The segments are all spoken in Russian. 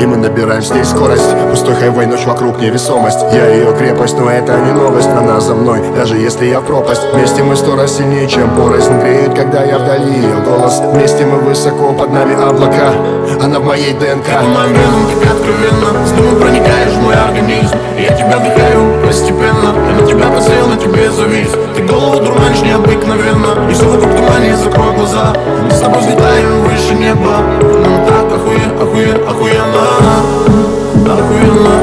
И мы набираем здесь скорость. Пустой хайвей, ночь вокруг невесомость. Я ее крепость, но это не новость. Она за мной, даже если я пропасть. Вместе мы сто раз сильнее, чем порознь Греет, когда я вдали ее голос. Вместе мы высоко, под нами облака. Она в моей ДНК. Ты венам, так откровенно С дымом проникаешь в мой организм. Я тебя вдыхаю постепенно. Я на тебя посел, на тебе завис. Ты голову дурманишь необыкновенно. И все вокруг тумане, закрой глаза. Мы с тобой взлетаем выше неба охуенно Охуенно Охуенно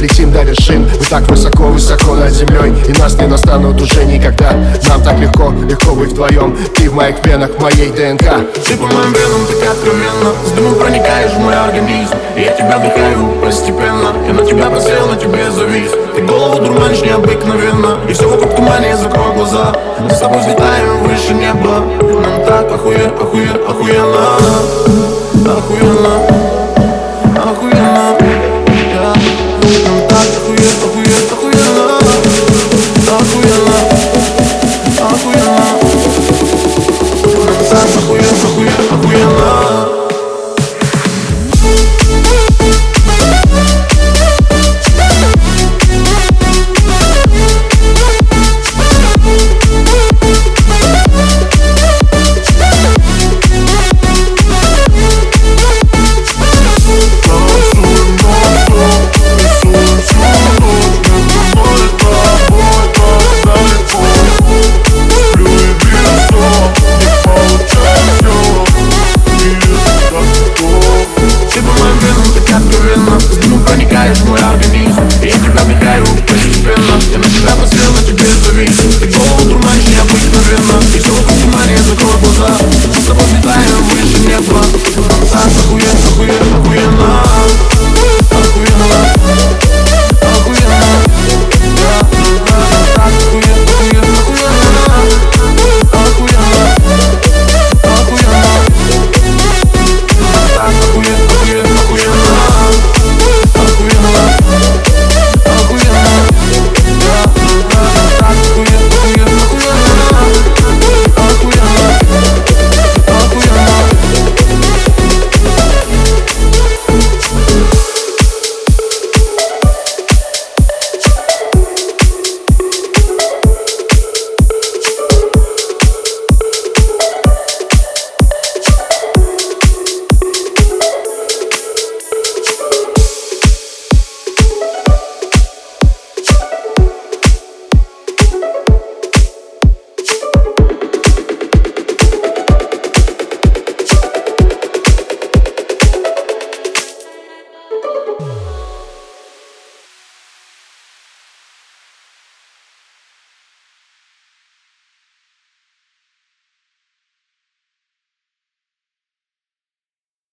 летим до вершин Мы так высоко-высоко над землей И нас не достанут уже никогда. Нам так легко, легко быть вдвоем. Ты в моих венах, в моей ДНК. Ты по моим венам так откровенно С дымом проникаешь в мой организм. И я тебя вдыхаю постепенно Я на тебя посел, на тебе завис. Ты голову дурманишь необыкновенно И все вокруг тумане, закрой глаза. Мы с тобой взлетаем выше неба. Нам так охуе, охуе, охуенно. Охуенно